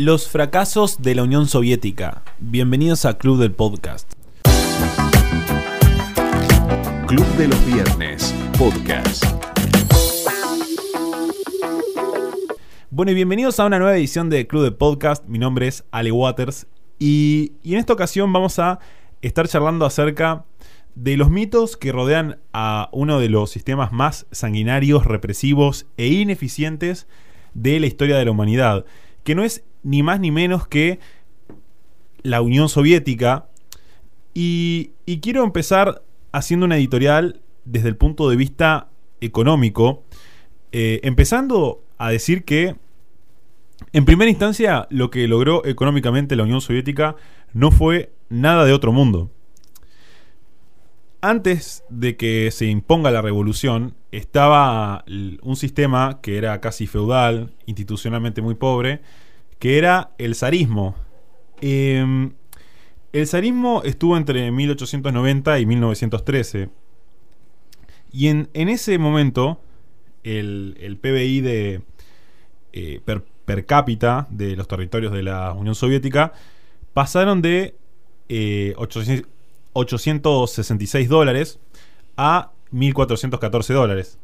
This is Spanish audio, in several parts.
Los fracasos de la Unión Soviética. Bienvenidos a Club del Podcast. Club de los Viernes, podcast. Bueno, y bienvenidos a una nueva edición de Club del Podcast. Mi nombre es Ale Waters. Y, y en esta ocasión vamos a estar charlando acerca de los mitos que rodean a uno de los sistemas más sanguinarios, represivos e ineficientes de la historia de la humanidad, que no es ni más ni menos que la Unión Soviética. Y, quiero empezar haciendo una editorial desde el punto de vista económico, eh, empezando a decir que, en primera instancia, lo que logró económicamente la Unión Soviética no fue nada de otro mundo. Antes de que se imponga la revolución, estaba un sistema que era casi feudal, institucionalmente muy pobre, que era el zarismo. Em, el zarismo estuvo entre 1890 y 1913. Y en, ese momento, el, PBI de, eh, per, cápita de los territorios de la Unión Soviética pasaron de 866 eh, dólares a 1.414 dólares.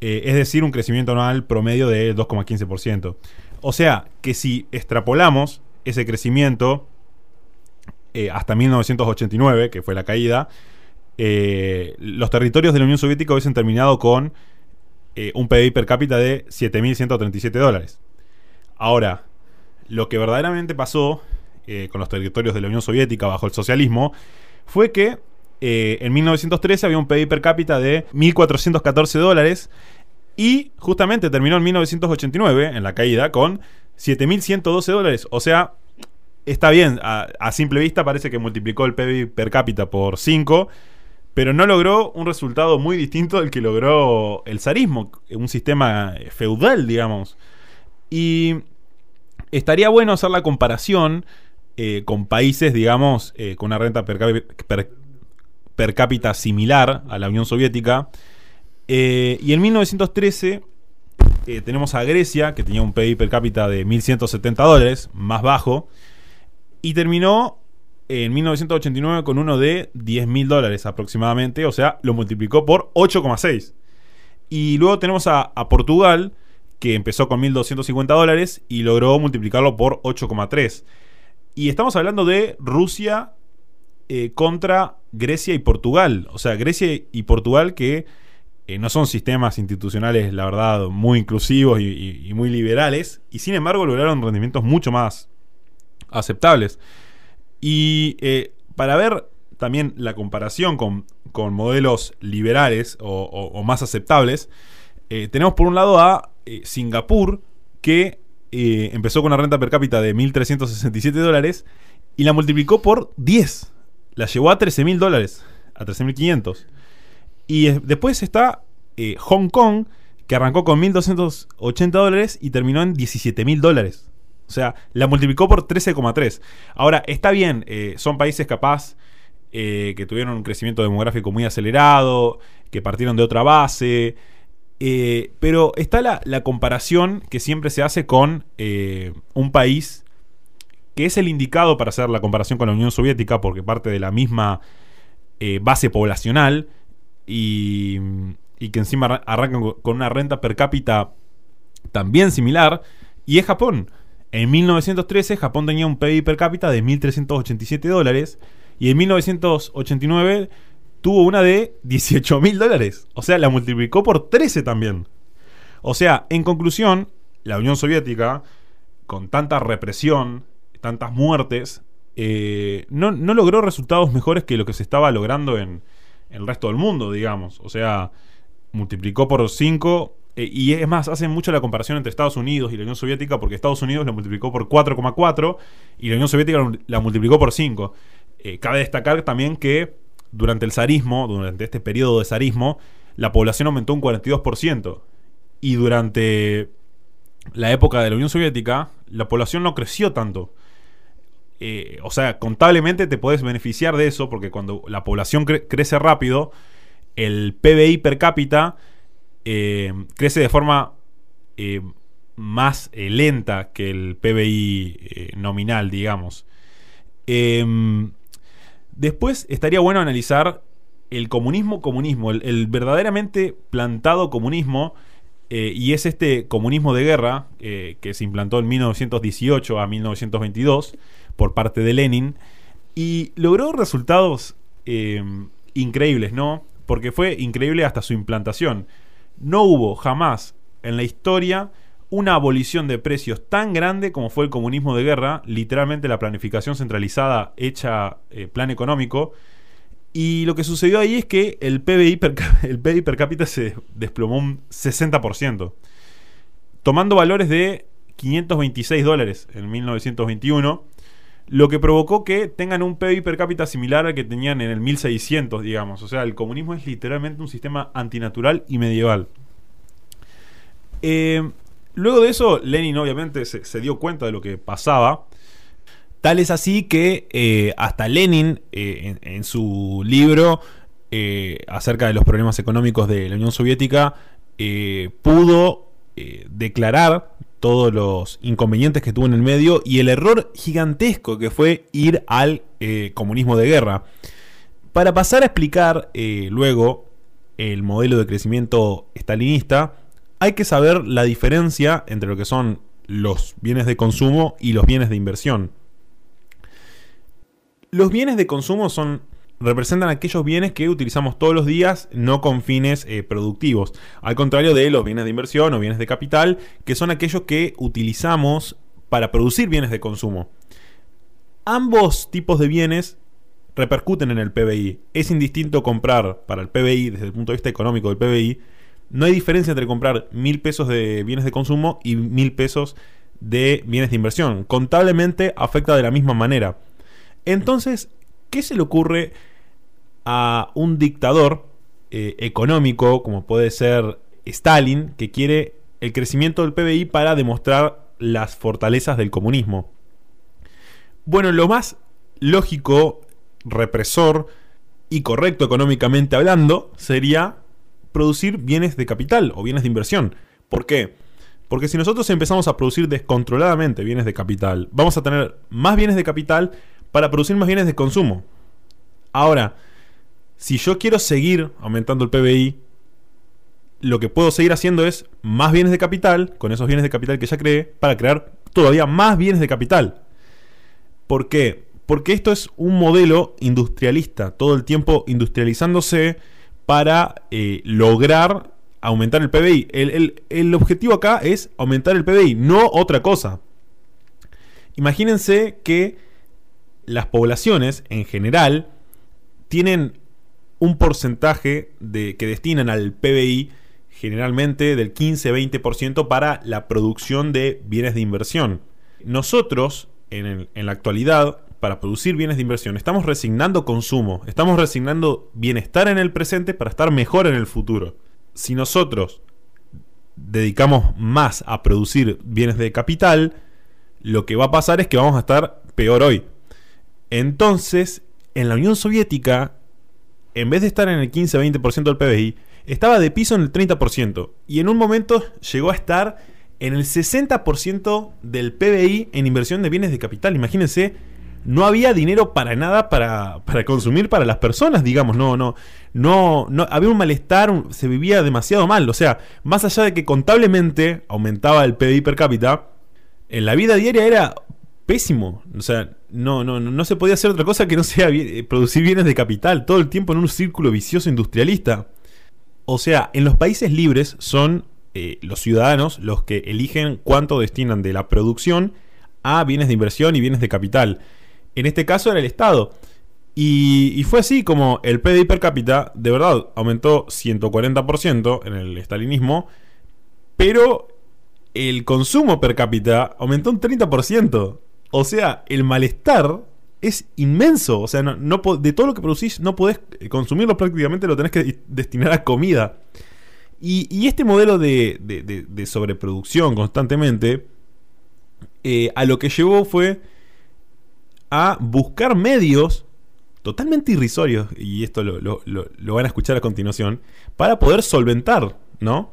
Eh, es decir, un crecimiento anual promedio de 2,15%. O sea, que si extrapolamos ese crecimiento eh, hasta 1989, que fue la caída, eh, los territorios de la Unión Soviética hubiesen terminado con eh, un PIB per cápita de 7.137 dólares. Ahora, lo que verdaderamente pasó con los territorios de la Unión Soviética bajo el socialismo fue que en 1913 había un PIB per cápita de 1.414 dólares y justamente terminó en 1989, en la caída, con 7.112 dólares. O sea, está bien, a, simple vista parece que multiplicó el PIB per cápita por 5, pero no logró un resultado muy distinto del que logró el zarismo, un sistema feudal, digamos. Y estaría bueno hacer la comparación eh, con países, digamos, eh, con una renta per, cápita similar a la Unión Soviética. Eh, y en 1913 tenemos a Grecia, que tenía un PIB per cápita de 1.170 dólares, más bajo, y terminó en 1989 con uno de 10 mil dólares aproximadamente, o sea, lo multiplicó por 8,6. Y luego tenemos a, Portugal, que empezó con 1.250 dólares y logró multiplicarlo por 8,3. Y estamos hablando de Rusia eh, contra Grecia y Portugal. O sea, Grecia y Portugal que eh, no son sistemas institucionales, la verdad, muy inclusivos y muy liberales. Y sin embargo lograron rendimientos mucho más aceptables. Y eh, para ver también la comparación con, modelos liberales o, más aceptables, eh, tenemos por un lado a Singapur, que empezó con una renta per cápita de 1.367 dólares y la multiplicó por 10. La llevó a 13.000 dólares, a 13.500. Y después está Hong Kong, que arrancó con 1.280 dólares y terminó en 17.000 dólares. O sea, la multiplicó por 13,3. Ahora, está bien, eh, son países capaz eh, que tuvieron un crecimiento demográfico muy acelerado, que partieron de otra base. Eh, pero está la, comparación que siempre se hace con un país que es el indicado para hacer la comparación con la Unión Soviética, porque parte de la misma base poblacional y, que encima arrancan con una renta per cápita también similar, y es Japón. En 1913 Japón tenía un PIB per cápita de 1.387 dólares y en 1989 tuvo una de 18.000 dólares. O sea, la multiplicó por 13 también. O sea, en conclusión, la Unión Soviética, con tanta represión, tantas muertes, eh, no, no, logró resultados mejores que lo que se estaba logrando en el resto del mundo, digamos. O sea, multiplicó por 5 eh, y es más, hacen mucho la comparación entre Estados Unidos y la Unión Soviética porque Estados Unidos la multiplicó por 4,4 y la Unión Soviética la multiplicó por 5. Eh, cabe destacar también que durante el zarismo, durante este periodo de zarismo, la población aumentó un 42%. Y durante la época de la Unión Soviética, la población no creció tanto. Eh, o sea, contablemente te puedes beneficiar de eso porque cuando la población crece rápido, el PBI per cápita eh, crece de forma eh, más lenta que el PBI nominal, digamos. Em, después estaría bueno analizar el comunismo comunismo, el, verdaderamente plantado comunismo, y es este comunismo de guerra que se implantó en 1918 a 1922 por parte de Lenin, y logró resultados em, increíbles, ¿no? Porque fue increíble hasta su implantación. No hubo jamás en la historia una abolición de precios tan grande como fue el comunismo de guerra, literalmente la planificación centralizada hecha eh, plan económico. Y lo que sucedió ahí es que el PBI, per, el PBI per cápita se desplomó un 60%, tomando valores de 526 dólares en 1921, lo que provocó que tengan un PBI per cápita similar al que tenían en el 1600, digamos. O sea, el comunismo es literalmente un sistema antinatural y medieval. Eh, luego de eso, Lenin obviamente se, dio cuenta de lo que pasaba. Tal es así que eh, hasta Lenin, eh, en, su libro acerca de los problemas económicos de la Unión Soviética, pudo declarar todos los inconvenientes que tuvo en el medio y el error gigantesco que fue ir al comunismo de guerra. Para pasar a explicar luego el modelo de crecimiento stalinista, hay que saber la diferencia entre lo que son los bienes de consumo y los bienes de inversión. Los bienes de consumo son representan aquellos bienes que utilizamos todos los días, no con fines eh, productivos. Al contrario de los bienes de inversión o bienes de capital, que son aquellos que utilizamos para producir bienes de consumo. Ambos tipos de bienes repercuten en el PBI. Es indistinto comprar para el PBI, desde el punto de vista económico del PBI, no hay diferencia entre comprar mil pesos de bienes de consumo y mil pesos de bienes de inversión. Contablemente afecta de la misma manera. Entonces, ¿qué se le ocurre a un dictador eh, económico como puede ser Stalin, que quiere el crecimiento del PBI para demostrar las fortalezas del comunismo? Bueno, lo más lógico, represor y correcto económicamente hablando sería producir bienes de capital o bienes de inversión. ¿Por qué? Porque si nosotros empezamos a producir descontroladamente bienes de capital, vamos a tener más bienes de capital para producir más bienes de consumo. Ahora, si yo quiero seguir aumentando el PBI, lo que puedo seguir haciendo es más bienes de capital, con esos bienes de capital que ya creé, para crear todavía más bienes de capital. ¿Por qué? Porque esto es un modelo industrialista, todo el tiempo industrializándose, para eh, lograr aumentar el PBI. El, objetivo acá es aumentar el PBI, no otra cosa. Imagínense que las poblaciones en general tienen un porcentaje de, que destinan al PBI generalmente del 15-20% para la producción de bienes de inversión. Nosotros, en, en la actualidad, para producir bienes de inversión. Estamos resignando consumo, estamos resignando bienestar en el presente para estar mejor en el futuro. Si nosotros dedicamos más a producir bienes de capital, lo que va a pasar es que vamos a estar peor hoy. Entonces, en la Unión Soviética, en vez de estar en el 15-20% del PBI, estaba de piso en el 30%. Y en un momento llegó a estar en el 60% del PBI en inversión de bienes de capital. Imagínense no había dinero para nada para, consumir para las personas, digamos, no, no, no, no, había un malestar, se vivía demasiado mal, o sea, más allá de que contablemente aumentaba el PIB per cápita, en la vida diaria era pésimo, o sea, no, no, no se podía hacer otra cosa que no sea eh, producir bienes de capital, todo el tiempo en un círculo vicioso industrialista. O sea, en los países libres son eh, los ciudadanos los que eligen cuánto destinan de la producción a bienes de inversión y bienes de capital. En este caso era el Estado. Y, fue así como el PDI per cápita de verdad aumentó 140% en el estalinismo, pero el consumo per cápita aumentó un 30%. O sea, el malestar es inmenso. O sea, de todo lo que producís no podés consumirlo prácticamente, lo tenés que destinar a comida. Y, este modelo de, sobreproducción constantemente, eh, a lo que llevó fue a buscar medios totalmente irrisorios, y esto lo, van a escuchar a continuación, para poder solventar, ¿no?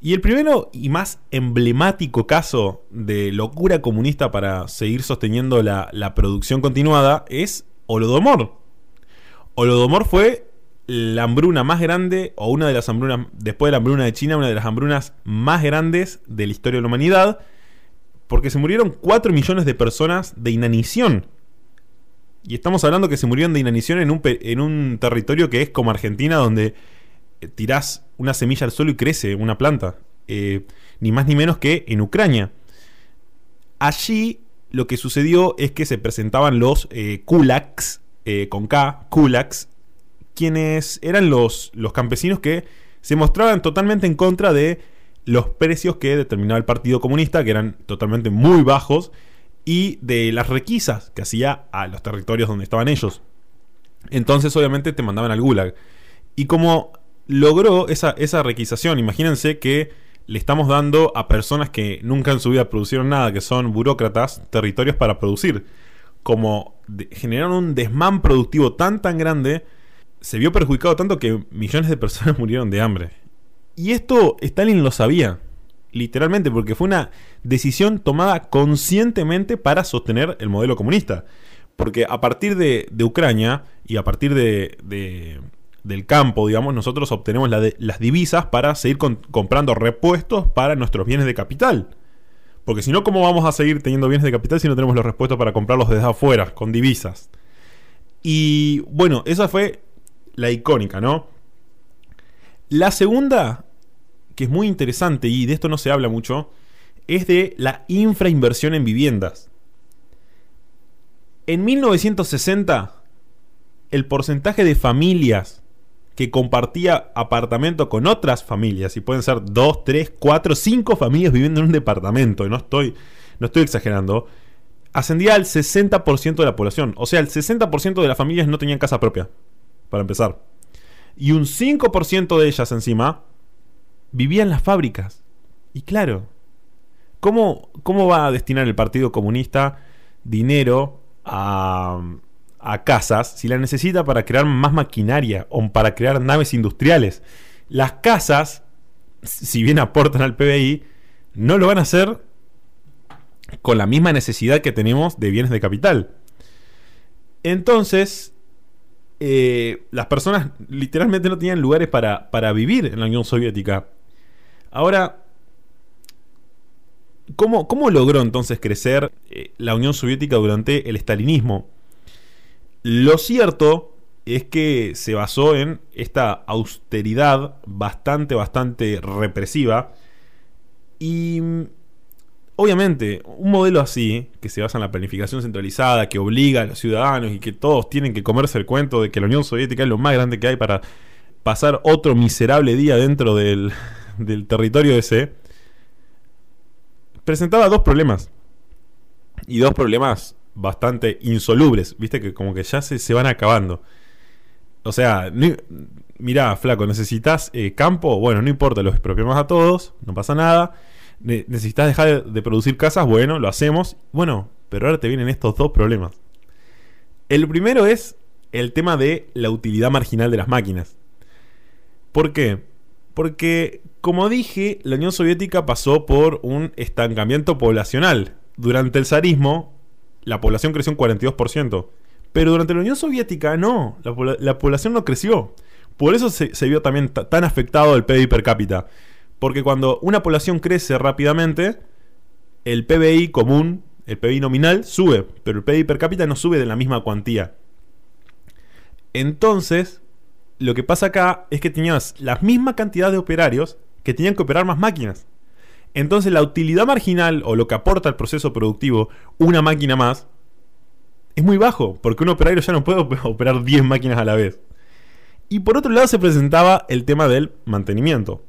Y el primero y más emblemático caso de locura comunista para seguir sosteniendo la, producción continuada es Holodomor. Holodomor fue la hambruna más grande, o una de las hambrunas, después de la hambruna de China, una de las hambrunas más grandes de la historia de la humanidad, porque se murieron 4 millones de personas de inanición. Y estamos hablando que se murieron de inanición en un, en un territorio que es como Argentina, donde tirás una semilla al suelo y crece una planta. Eh, ni más ni menos que en Ucrania. Allí lo que sucedió es que se presentaban los eh, kulaks, eh, con K, kulaks, quienes eran los, los campesinos que se mostraban totalmente en contra de los precios que determinaba el Partido Comunista, que eran totalmente muy bajos, y de las requisas que hacía a los territorios donde estaban ellos. Entonces obviamente te mandaban al gulag. Y como logró esa, esa requisación, imagínense que le estamos dando a personas que nunca en su vida producieron nada, que son burócratas, territorios para producir. Como generaron un desmán productivo tan tan grande, se vio perjudicado tanto que millones de personas murieron de hambre. Y esto Stalin lo sabía, literalmente, porque fue una decisión tomada conscientemente para sostener el modelo comunista. Porque a partir de, de Ucrania y a partir de del campo, digamos, nosotros obtenemos las divisas para seguir comprando repuestos para nuestros bienes de capital. Porque si no, ¿cómo vamos a seguir teniendo bienes de capital si no tenemos los repuestos para comprarlos desde afuera, con divisas? Y bueno, esa fue la icónica, ¿no? La segunda, que es muy interesante y de esto no se habla mucho, es de la infrainversión en viviendas. En 1960, el porcentaje de familias que compartía apartamento con otras familias, y pueden ser dos, tres, cuatro, cinco familias viviendo en un departamento, y no estoy, no estoy exagerando, ascendía al 60% de la población. O sea, el 60% de las familias no tenían casa propia, para empezar. Y un 5% de ellas encima vivían en las fábricas. Y claro, ¿cómo, ¿cómo va a destinar el Partido Comunista dinero a a casas si la necesita para crear más maquinaria o para crear naves industriales. Las casas, si bien aportan al PBI, no lo van a hacer con la misma necesidad que tenemos de bienes de capital. Entonces, eh, las personas literalmente no tenían lugares para, para, vivir en la Unión Soviética. Ahora, ¿cómo, cómo logró entonces crecer eh, la Unión Soviética durante el estalinismo? Lo cierto es que se basó en esta austeridad bastante, bastante represiva. Y obviamente, un modelo así, que se basa en la planificación centralizada, que obliga a los ciudadanos y que todos tienen que comerse el cuento de que la Unión Soviética es lo más grande que hay para pasar otro miserable día dentro del, del territorio ese, presentaba dos problemas. Y dos problemas bastante insolubles, viste que como que ya se, se van acabando. O sea, mirá, flaco, necesitas eh, campo, bueno, no importa, los expropiamos a todos, no pasa nada. necesitas dejar de, producir casas, bueno, lo hacemos. Bueno, pero ahora te vienen estos dos problemas. El primero es el tema de la utilidad marginal de las máquinas. ¿Por qué? Porque, como dije, la Unión Soviética pasó por un estancamiento poblacional. Durante el zarismo, la población creció un 42%. Pero durante la Unión Soviética no, la, población no creció. Por eso se, vio también tan afectado el PBI per cápita. Porque cuando una población crece rápidamente, el PBI común, el PBI nominal, sube, pero el PBI per cápita no sube de la misma cuantía. Entonces, lo que pasa acá es que tenías la misma cantidad de operarios que tenían que operar más máquinas. Entonces la utilidad marginal o lo que aporta al proceso productivo una máquina más es muy bajo, porque un operario ya no puede operar 10 máquinas a la vez. Y por otro lado se presentaba el tema del mantenimiento.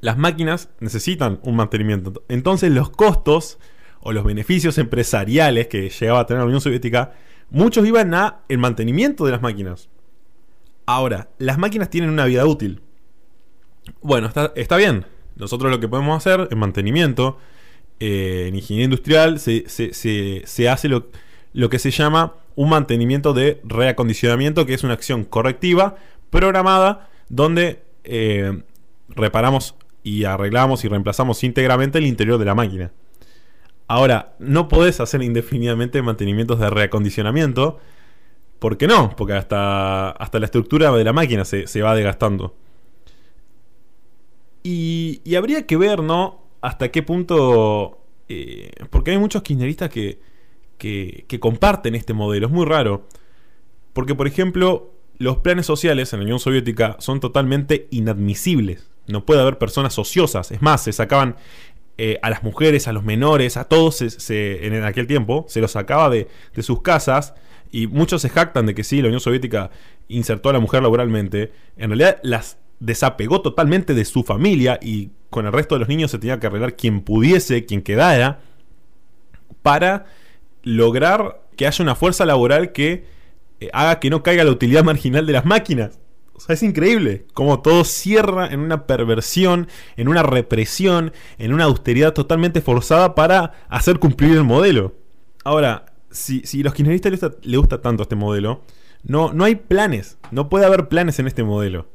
Las máquinas necesitan un mantenimiento. Entonces los costos o los beneficios empresariales que llegaba a tener la Unión Soviética, muchos iban a el mantenimiento de las máquinas. Ahora, las máquinas tienen una vida útil. Bueno, está, está bien. Nosotros lo que podemos hacer en mantenimiento, eh, en ingeniería industrial, se, hace lo, que se llama un mantenimiento de reacondicionamiento, que es una acción correctiva, programada, donde eh, reparamos y arreglamos y reemplazamos íntegramente el interior de la máquina. Ahora, no podés hacer indefinidamente mantenimientos de reacondicionamiento. ¿Por qué no? Porque hasta, hasta la estructura de la máquina se, se va desgastando. Y, habría que ver, ¿no? Hasta qué punto... Eh, porque hay muchos kirchneristas que, que, comparten este modelo. Es muy raro. Porque, por ejemplo, los planes sociales en la Unión Soviética son totalmente inadmisibles. No puede haber personas ociosas. Es más, se sacaban eh, a las mujeres, a los menores, a todos se, en aquel tiempo, se los sacaba de, de, sus casas. Y muchos se jactan de que sí, la Unión Soviética insertó a la mujer laboralmente. En realidad las desapegó totalmente de su familia y con el resto de los niños se tenía que arreglar quien pudiese, quien quedara, para lograr que haya una fuerza laboral que eh, haga que no caiga la utilidad marginal de las máquinas. O sea, es increíble cómo todo cierra en una perversión, en una represión, en una austeridad totalmente forzada para hacer cumplir el modelo. Ahora, si, si los kirchneristas les gusta, gusta tanto este modelo, no, no hay planes, no puede haber planes en este modelo.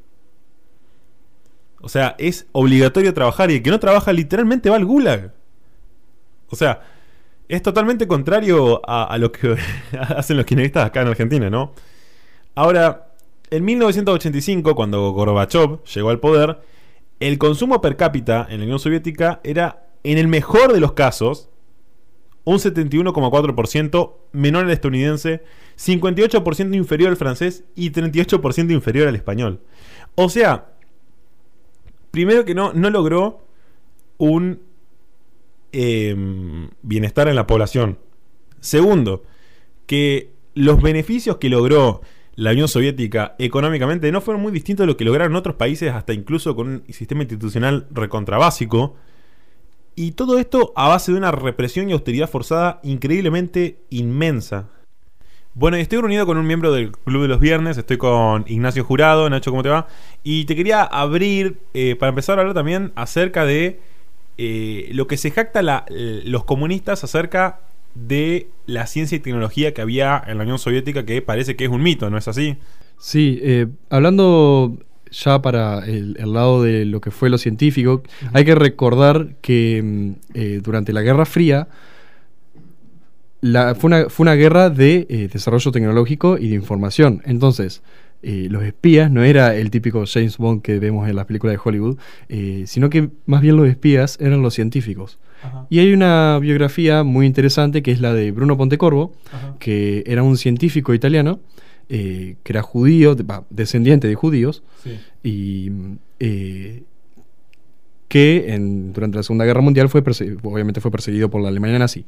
O sea, es obligatorio trabajar y el que no trabaja literalmente va al gulag. O sea, es totalmente contrario a, lo que hacen los kirchneristas acá en Argentina, ¿no? Ahora, en 1985, cuando Gorbachev llegó al poder, el consumo per cápita en la Unión Soviética era, en el mejor de los casos, un 71,4% menor al estadounidense, 58% inferior al francés y 38% inferior al español. O sea, primero que no, no logró un eh, bienestar en la población. Segundo, que los beneficios que logró la Unión Soviética económicamente no fueron muy distintos de lo que lograron otros países, hasta incluso con un sistema institucional recontrabásico. Y todo esto a base de una represión y austeridad forzada increíblemente inmensa. Bueno, estoy reunido con un miembro del Club de los Viernes, estoy con Ignacio Jurado, Nacho, ¿cómo te va? Y te quería abrir, eh, para empezar a hablar también acerca de eh, lo que se jacta la, los comunistas acerca de la ciencia y tecnología que había en la Unión Soviética, que parece que es un mito, ¿no es así? Sí, eh, hablando ya para el, el, lado de lo que fue lo científico, uh -huh. hay que recordar que mm, durante la Guerra Fría la, fue, una, fue una guerra de eh, desarrollo tecnológico y de información. Entonces, eh, los espías no era el típico James Bond que vemos en las películas de Hollywood, eh, sino que más bien los espías eran los científicos. Ajá. Y hay una biografía muy interesante que es la de Bruno Pontecorvo, Ajá. que era un científico italiano, eh, que era judío, de, bah, descendiente de judíos, sí. y eh, que en, durante la Segunda Guerra Mundial fue obviamente fue perseguido por la Alemania nazi.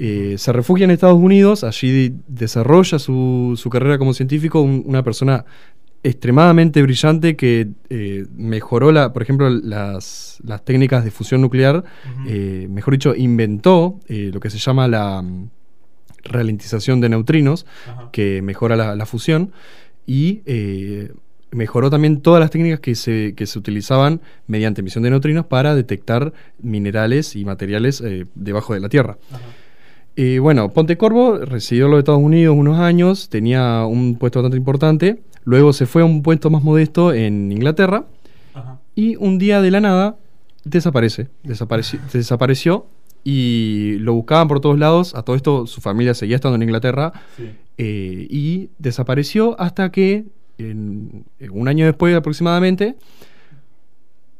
Eh, se refugia en Estados Unidos, allí desarrolla su, su carrera como científico, un, una persona extremadamente brillante que eh, mejoró, la, por ejemplo, las, las, técnicas de fusión nuclear, uh -huh. eh, mejor dicho, inventó lo que se llama la um, ralentización de neutrinos, uh -huh. que mejora la, la fusión, y mejoró también todas las técnicas que se, que se utilizaban mediante emisión de neutrinos para detectar minerales y materiales eh, debajo de la Tierra. Eh, bueno, Pontecorvo residió en los Estados Unidos unos años, tenía un puesto bastante importante, luego se fue a un puesto más modesto en Inglaterra Ajá. y un día de la nada desaparece, desapareció, desapareció y lo buscaban por todos lados, a todo esto su familia seguía estando en Inglaterra sí. eh, y desapareció hasta que en, un año después aproximadamente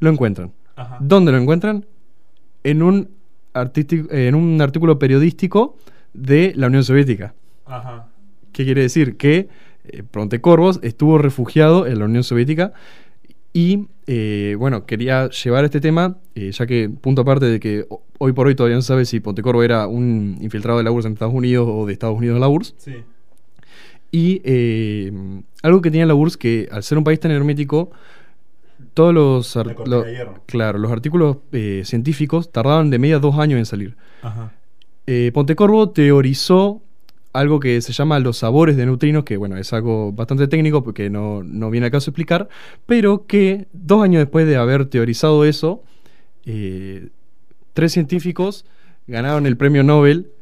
lo encuentran. Ajá. ¿Dónde lo encuentran? En un en un artículo periodístico de la Unión Soviética. Ajá. ¿Qué quiere decir? Que eh, Corvos estuvo refugiado en la Unión Soviética y, eh, bueno, quería llevar este tema, eh, ya que, punto aparte de que hoy por hoy todavía no sabe si Pontecorvo era un infiltrado de la URSS en Estados Unidos o de Estados Unidos en la URSS. Sí. Y eh, algo que tenía la URSS, que al ser un país tan hermético, todos los, lo, claro, los artículos eh, científicos tardaban de media dos años en salir. Eh, Pontecorvo teorizó algo que se llama los sabores de neutrinos, que bueno, es algo bastante técnico porque no, no viene a caso explicar, pero que dos años después de haber teorizado eso, eh, tres científicos ganaron el premio Nobel,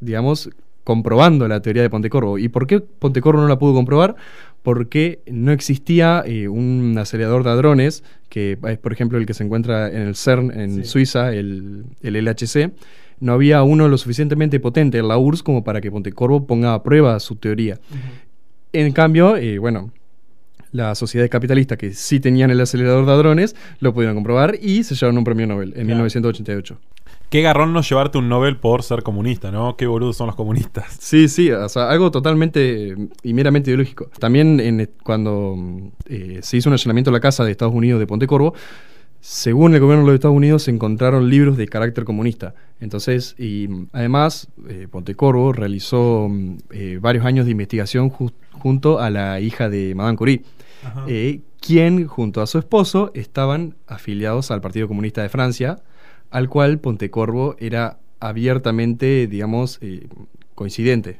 digamos, comprobando la teoría de Pontecorvo. ¿Y por qué Pontecorvo no la pudo comprobar? Porque no existía eh, un acelerador de hadrones, que es por ejemplo el que se encuentra en el CERN en Suiza, el, el LHC. No había uno lo suficientemente potente, la URSS, como para que Pontecorvo ponga a prueba su teoría. En cambio, eh, bueno, las sociedades capitalistas que sí tenían el acelerador de hadrones lo pudieron comprobar y se llevaron un premio Nobel en 1988. Qué garrón no llevarte un Nobel por ser comunista, ¿no? Qué boludos son los comunistas. Sí, sí, o sea, algo totalmente eh, y meramente ideológico. También en, eh, cuando eh, se hizo un allanamiento a la casa de Estados Unidos de Pontecorvo, según el gobierno de los Estados Unidos, se encontraron libros de carácter comunista. Entonces, y además, Pontecorvo realizó varios años de investigación junto a la hija de Madame Curie, quien, junto a su esposo, estaban afiliados al Partido Comunista de Francia al cual Pontecorvo era abiertamente, digamos, eh, coincidente.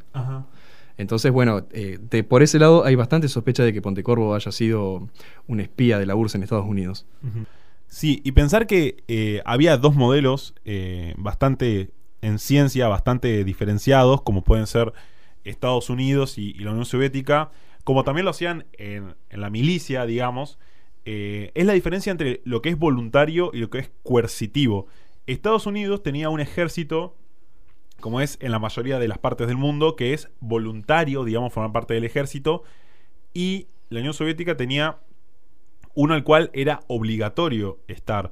Entonces, bueno, eh, por ese lado hay bastante sospecha de que Pontecorvo haya sido un espía de la URSS en Estados Unidos. Sí, y pensar que eh, había dos modelos bastante en ciencia, bastante diferenciados, como pueden ser Estados Unidos y, la Unión Soviética, como también lo hacían en, en la milicia, digamos, eh, es la diferencia entre lo que es voluntario y lo que es coercitivo. Estados Unidos tenía un ejército, como es en la mayoría de las partes del mundo, que es voluntario, digamos, formar parte del ejército, y la Unión Soviética tenía uno al cual era obligatorio estar.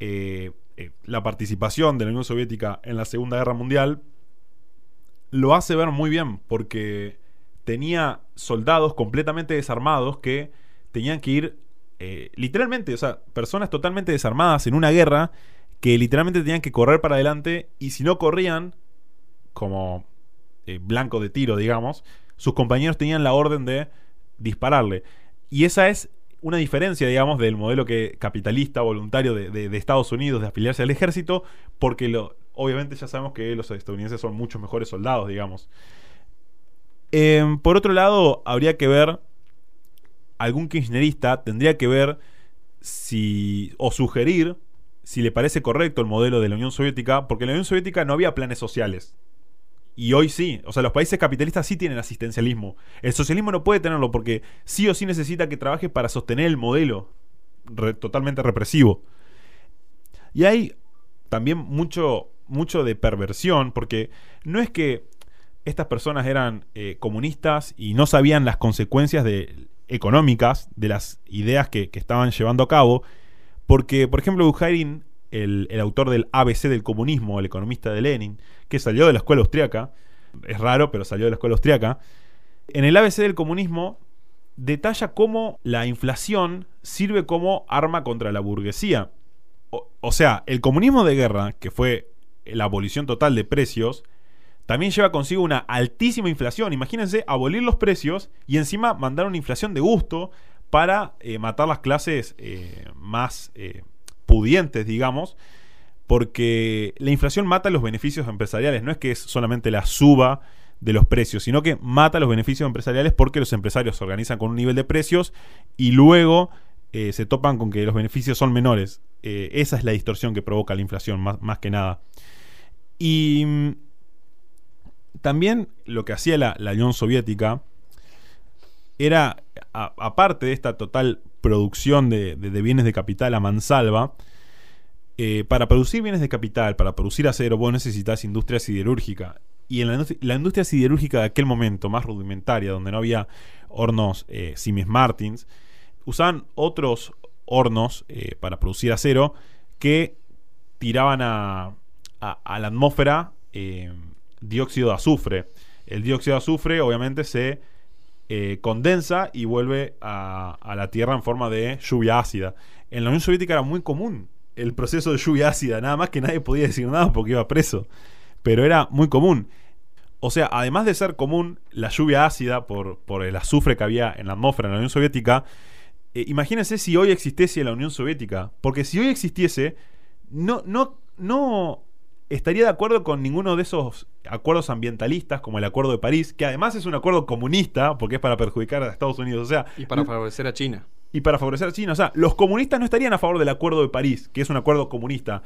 Eh, eh, la participación de la Unión Soviética en la Segunda Guerra Mundial lo hace ver muy bien, porque tenía soldados completamente desarmados que tenían que ir eh, literalmente, o sea, personas totalmente desarmadas en una guerra que literalmente tenían que correr para adelante y si no corrían, como eh, blanco de tiro, digamos, sus compañeros tenían la orden de dispararle. Y esa es una diferencia, digamos, del modelo que capitalista voluntario de, Estados Unidos de afiliarse al ejército, porque lo, obviamente ya sabemos que los estadounidenses son muchos mejores soldados, digamos. Em, por otro lado, habría que ver algún kirchnerista tendría que ver si o sugerir si le parece correcto el modelo de la Unión Soviética, porque en la Unión Soviética no había planes sociales. Y hoy sí, o sea, los países capitalistas sí tienen asistencialismo. El socialismo no puede tenerlo porque sí o sí necesita que trabaje para sostener el modelo totalmente represivo. Y hay también mucho, mucho de perversión, porque no es que estas personas eran eh, comunistas y no sabían las consecuencias de económicas de las ideas que, estaban llevando a cabo, porque, por ejemplo, Bukharin, el, autor del ABC del comunismo, el economista de Lenin, que salió de la escuela austriaca, es raro, pero salió de la escuela austriaca, en el ABC del comunismo detalla cómo la inflación sirve como arma contra la burguesía. o sea, el comunismo de guerra, que fue la abolición total de precios, también lleva consigo una altísima inflación. Imagínense abolir los precios y encima mandar una inflación de gusto para eh, matar las clases eh, más eh, pudientes, digamos, porque la inflación mata los beneficios empresariales, no es que es solamente la suba de los precios, sino que mata los beneficios empresariales porque los empresarios se organizan con un nivel de precios y luego se topan con que los beneficios son menores. esa es la distorsión que provoca la inflación, más, más que nada. Y mm, también lo que hacía la, Unión Soviética era, aparte de esta total producción de, bienes de capital a mansalva, eh, para producir bienes de capital, para producir acero, vos necesitas industria siderúrgica. Y en la, industria siderúrgica de aquel momento, más rudimentaria, donde no había hornos eh, Martins, usaban otros hornos eh, para producir acero que tiraban a, a la atmósfera dióxido de azufre. El dióxido de azufre obviamente se eh, condensa y vuelve a, la Tierra en forma de lluvia ácida. En la Unión Soviética era muy común el proceso de lluvia ácida, nada más que nadie podía decir nada porque iba preso. Pero era muy común. O sea, además de ser común la lluvia ácida por, el azufre que había en la atmósfera en la Unión Soviética, eh, imagínense si hoy existiese la Unión Soviética. Porque si hoy existiese, no, no, no estaría de acuerdo con ninguno de esos acuerdos ambientalistas, como el Acuerdo de París, que además es un acuerdo comunista, porque es para perjudicar a Estados Unidos. O sea, y para favorecer a China. Y para favorecer a China. O sea, los comunistas no estarían a favor del Acuerdo de París, que es un acuerdo comunista.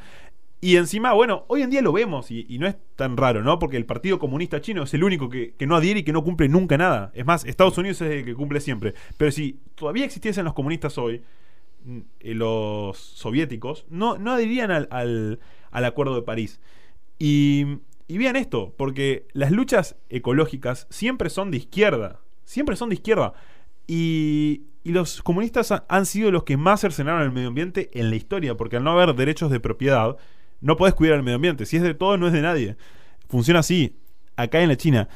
Y encima, bueno, hoy en día lo vemos y, y no es tan raro, ¿no? Porque el Partido Comunista Chino es el único que, que no adhiere y que no cumple nunca nada. Es más, Estados Unidos es el que cumple siempre. Pero si todavía existiesen los comunistas hoy, mm, eh, los soviéticos, no, no adherirían al, al- al Acuerdo de París. Y, y vean esto, porque las luchas ecológicas siempre son de izquierda. Siempre son de izquierda. Y, y los comunistas ha- han sido los que más cercenaron el medio ambiente en la historia, porque al no haber derechos de propiedad, no podés cuidar el medio ambiente. Si es de todo, no es de nadie. Funciona así, acá en la China.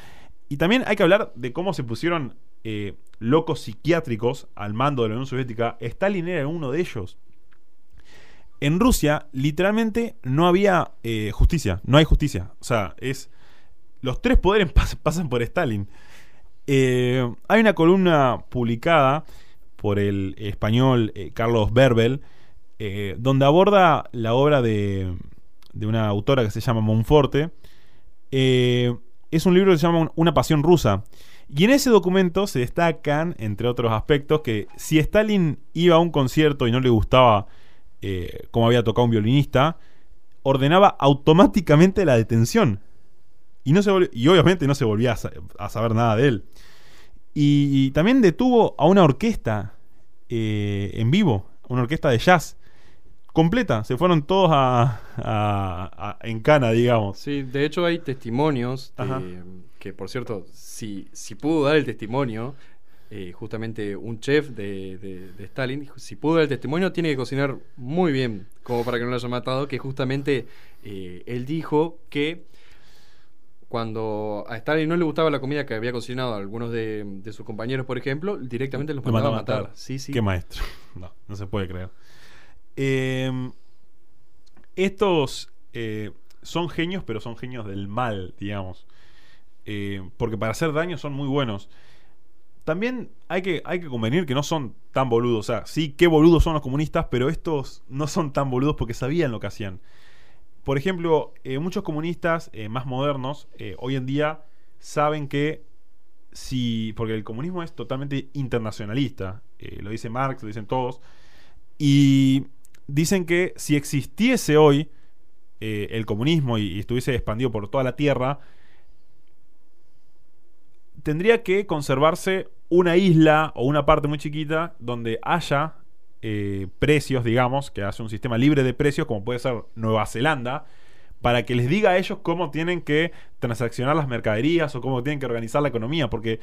Y también hay que hablar de cómo se pusieron eh, locos psiquiátricos al mando de la Unión Soviética. Stalin era uno de ellos. En Rusia, literalmente, no había eh, justicia. No hay justicia. O sea, es. Los tres poderes pas- pasan por Stalin. Eh, hay una columna publicada por el español eh, Carlos Berbel, donde aborda la obra de, de una autora que se llama Monforte. Es un libro que se llama Un- Una pasión rusa. Y en ese documento se destacan, entre otros aspectos, que si Stalin iba a un concierto y no le gustaba eh, cómo había tocado un violinista, ordenaba automáticamente la detención. Y, no se y obviamente no se volvía a, sa- a saber nada de él. Y, y también detuvo a una orquesta eh, en vivo, una orquesta de jazz completa. Se fueron todos a, a- a- en cana, digamos. Sí, de hecho hay testimonios de- que, por cierto, si, si pudo dar el testimonio, eh, justamente un chef de, de- de Stalin, dijo, si pudo dar el testimonio, tiene que cocinar muy bien, como para que no lo haya matado, que justamente eh, él dijo que cuando a Stalin no le gustaba la comida que había cocinado a algunos de, de sus compañeros, por ejemplo, directamente los Lo mandaba a a matar. matar. Sí, sí. Qué maestro. No, no se puede creer. Eh, estos eh, son genios, pero son genios del mal, digamos. Eh, porque para hacer daño son muy buenos. También hay que, hay que convenir que no son tan boludos. O sea, sí, qué boludos son los comunistas, pero estos no son tan boludos porque sabían lo que hacían. Por ejemplo, eh, muchos comunistas eh, más modernos eh, hoy en día saben que si. Porque el comunismo es totalmente internacionalista. lo dice Marx, lo dicen todos. Y dicen que si existiese hoy el comunismo y, y estuviese expandido por toda la tierra, tendría que conservarse una isla o una parte muy chiquita donde haya eh, precios, digamos, que hace un sistema libre de precios, como puede ser Nueva Zelanda, para que les diga a ellos cómo tienen que transaccionar las mercaderías o cómo tienen que organizar la economía, porque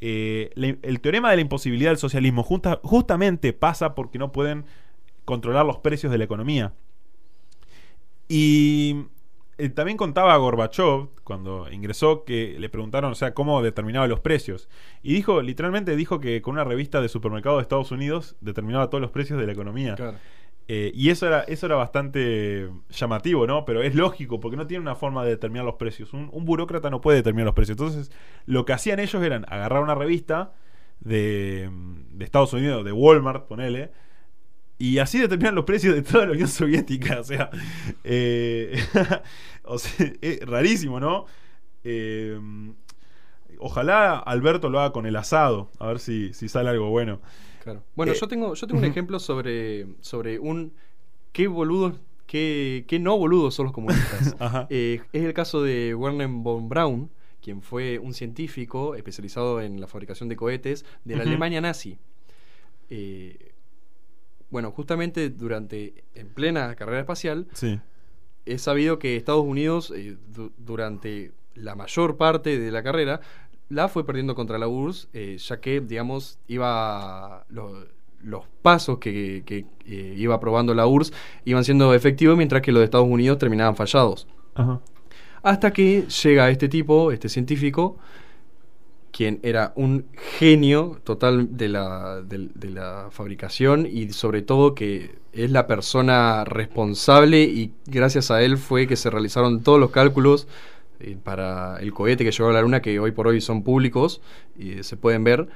eh, el teorema de la imposibilidad del socialismo justa- justamente pasa porque no pueden controlar los precios de la economía. Y eh, también contaba Gorbachev, cuando ingresó, que le preguntaron, o sea, cómo determinaba los precios. Y dijo, literalmente dijo que con una revista de supermercado de Estados Unidos determinaba todos los precios de la economía. Claro. Eh, y eso era, eso era bastante llamativo, ¿no? Pero es lógico, porque no tiene una forma de determinar los precios. Un, un burócrata no puede determinar los precios. Entonces, lo que hacían ellos eran agarrar una revista de, de Estados Unidos, de Walmart, ponele, y así determinan los precios de toda la Unión Soviética. O sea, eh, o sea, es rarísimo, ¿no? Eh, ojalá Alberto lo haga con el asado, a ver si, si sale algo bueno. Claro. Bueno, Eh, yo tengo, yo tengo un ejemplo sobre, sobre un qué boludos, qué, qué no boludos son los comunistas. Es el caso de Werner von Braun, quien fue un científico especializado en la fabricación de cohetes de la. Alemania nazi. Eh, bueno, justamente durante, en plena carrera espacial, Sí. es sabido que Estados Unidos, eh, du- durante la mayor parte de la carrera, la fue perdiendo contra la URSS, eh, ya que, digamos, iba lo- los pasos que, que, eh, iba probando la URSS iban siendo efectivos, mientras que los de Estados Unidos terminaban fallados. Ajá. Hasta que llega este tipo, este científico, quien era un genio total de la, del- de la fabricación y sobre todo que es la persona responsable y gracias a él fue que se realizaron todos los cálculos eh, para el cohete que llegó a la luna que hoy por hoy son públicos y se pueden ver.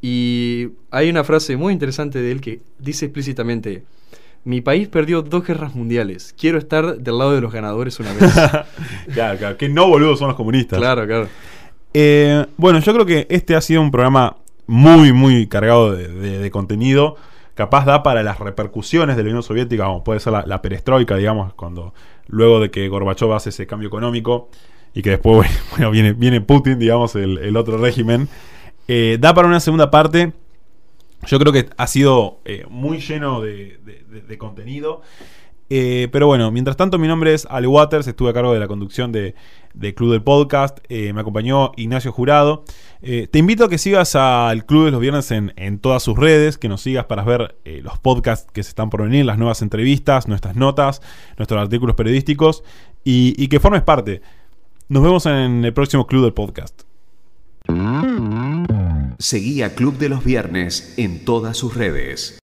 Y hay una frase muy interesante de él que dice explícitamente, mi país perdió dos guerras mundiales, quiero estar del lado de los ganadores una vez. claro, claro. Que no boludos son los comunistas. claro, claro. Eh, bueno, yo creo que este ha sido un programa muy, muy cargado de, contenido. Capaz da para las repercusiones de la Unión Soviética, como puede ser la, la perestroika, digamos, cuando luego de que Gorbachev hace ese cambio económico y que después viene, Putin, digamos, el, otro régimen. Eh, da para una segunda parte. Yo creo que ha sido eh, muy lleno de contenido. Eh, pero bueno, mientras tanto, mi nombre es Ale Waters, estuve a cargo de la conducción de, de Club del Podcast. eh, me acompañó Ignacio Jurado. Eh, te invito a que sigas al Club de los Viernes en, en todas sus redes, que nos sigas para ver los podcasts que se están por venir, las nuevas entrevistas, nuestras notas, nuestros artículos periodísticos y, y que formes parte. Nos vemos en el próximo Club del Podcast. Seguí a Club de los Viernes en todas sus redes.